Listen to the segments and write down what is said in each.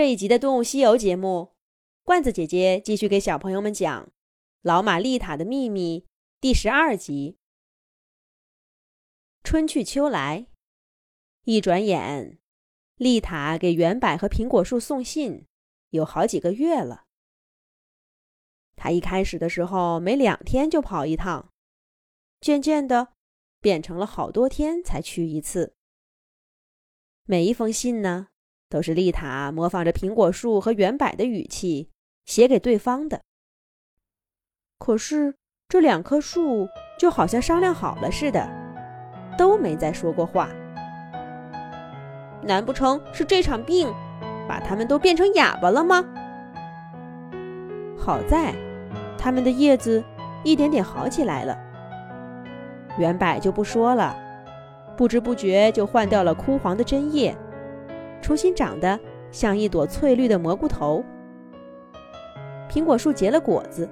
这一集的《动物西游》节目，罐子姐姐继续给小朋友们讲《老马丽塔的秘密》第十二集。春去秋来，一转眼，丽塔给圆柏和苹果树送信有好几个月了。她一开始的时候每两天就跑一趟，渐渐的变成了好多天才去一次。每一封信呢？都是丽塔模仿着苹果树和圆柏的语气写给对方的。可是这两棵树就好像商量好了似的，都没再说过话。难不成是这场病把他们都变成哑巴了吗？好在它们的叶子一点点好起来了。圆柏就不说了，不知不觉就换掉了枯黄的针叶。重新长得像一朵翠绿的蘑菇头。苹果树结了果子，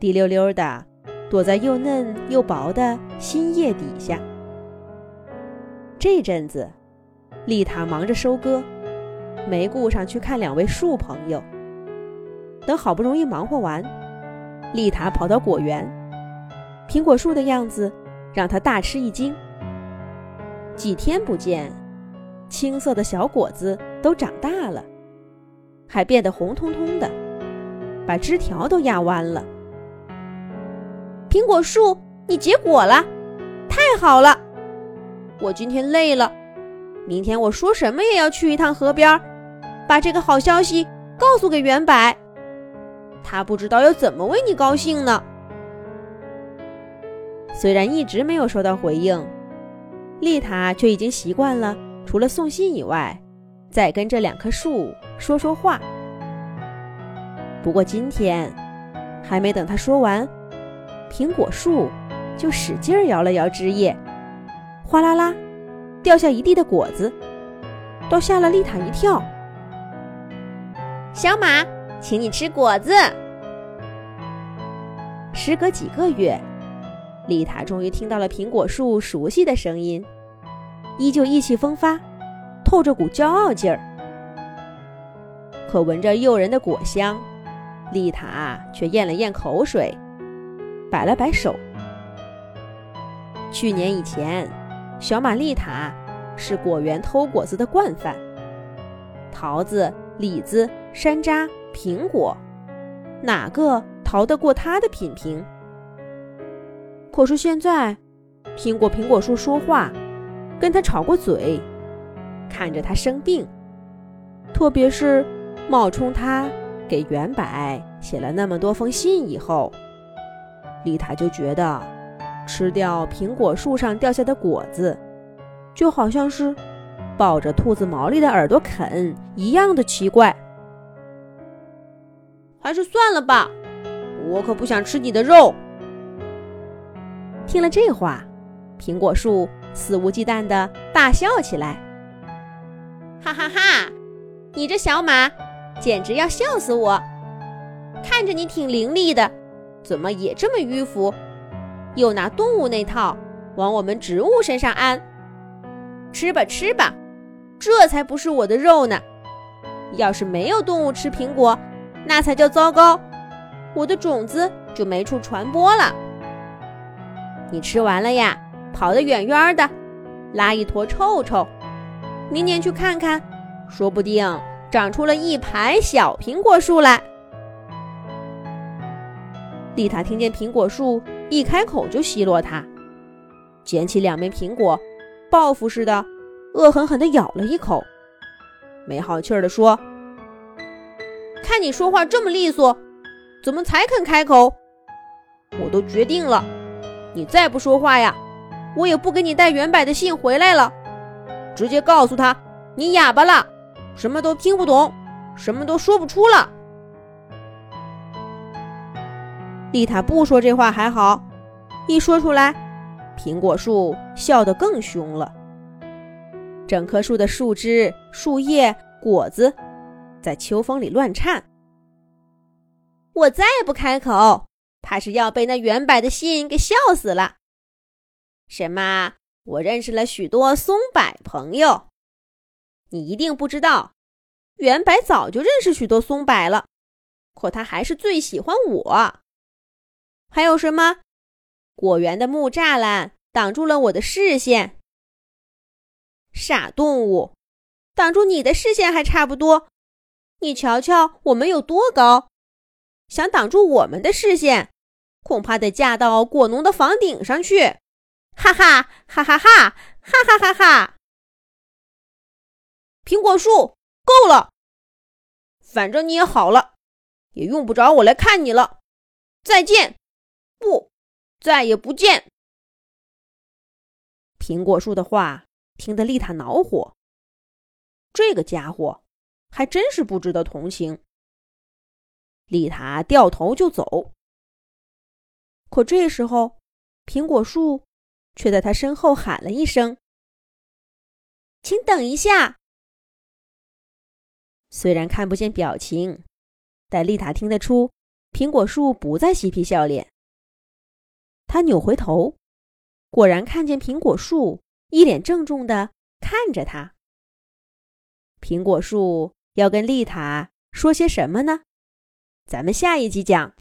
滴溜溜的躲在又嫩又薄的新叶底下。这阵子，丽塔忙着收割，没顾上去看两位树朋友。等好不容易忙活完，丽塔跑到果园，苹果树的样子让她大吃一惊。几天不见。青色的小果子都长大了，还变得红彤彤的，把枝条都压弯了。苹果树，你结果了，太好了！我今天累了，明天我说什么也要去一趟河边，把这个好消息告诉给圆柏。他不知道要怎么为你高兴呢。虽然一直没有收到回应，丽塔却已经习惯了。除了送信以外，再跟这两棵树说说话。不过今天还没等他说完，苹果树就使劲摇了摇枝叶，哗啦啦掉下一地的果子，都吓了丽塔一跳。小马，请你吃果子。时隔几个月，丽塔终于听到了苹果树熟悉的声音。依旧意气风发，透着股骄傲劲儿。可闻着诱人的果香，丽塔却咽了咽口水，摆了摆手。去年以前，小马丽塔是果园偷果子的惯犯，桃子、李子、山楂、苹果，哪个逃得过他的品评？可是现在，听过苹果树说话。跟他吵过嘴，看着他生病，特别是冒充他给圆柏写了那么多封信以后，丽塔就觉得吃掉苹果树上掉下的果子，就好像是抱着兔子毛利的耳朵啃一样的奇怪。还是算了吧，我可不想吃你的肉。听了这话，苹果树。肆无忌惮的大笑起来，哈哈哈！你这小马简直要笑死我！看着你挺伶俐的，怎么也这么迂腐？又拿动物那套往我们植物身上安？吃吧吃吧，这才不是我的肉呢！要是没有动物吃苹果，那才叫糟糕，我的种子就没处传播了。你吃完了呀？跑得远远的，拉一坨臭臭。明年去看看，说不定长出了一排小苹果树来。丽塔听见苹果树一开口就奚落他，捡起两枚苹果，报复似的，恶狠狠地咬了一口，没好气儿地说：“看你说话这么利索，怎么才肯开口？我都决定了，你再不说话呀！”我也不给你带原柏的信回来了，直接告诉他你哑巴了，什么都听不懂，什么都说不出了。丽塔不说这话还好，一说出来，苹果树笑得更凶了。整棵树的树枝、树叶、果子在秋风里乱颤。我再不开口，怕是要被那原柏的信给笑死了。什么？我认识了许多松柏朋友，你一定不知道，圆白早就认识许多松柏了，可他还是最喜欢我。还有什么？果园的木栅栏挡住了我的视线。傻动物，挡住你的视线还差不多。你瞧瞧我们有多高，想挡住我们的视线，恐怕得架到果农的房顶上去。哈哈哈哈哈哈哈哈哈！苹果树，够了！反正你也好了，也用不着我来看你了。再见，不，再也不见。苹果树的话听得丽塔恼火。这个家伙还真是不值得同情。丽塔掉头就走，可这时候，苹果树却在他身后喊了一声：“请等一下。”虽然看不见表情，但丽塔听得出苹果树不再嬉皮笑脸。他扭回头，果然看见苹果树一脸郑重的看着他。苹果树要跟丽塔说些什么呢？咱们下一集讲。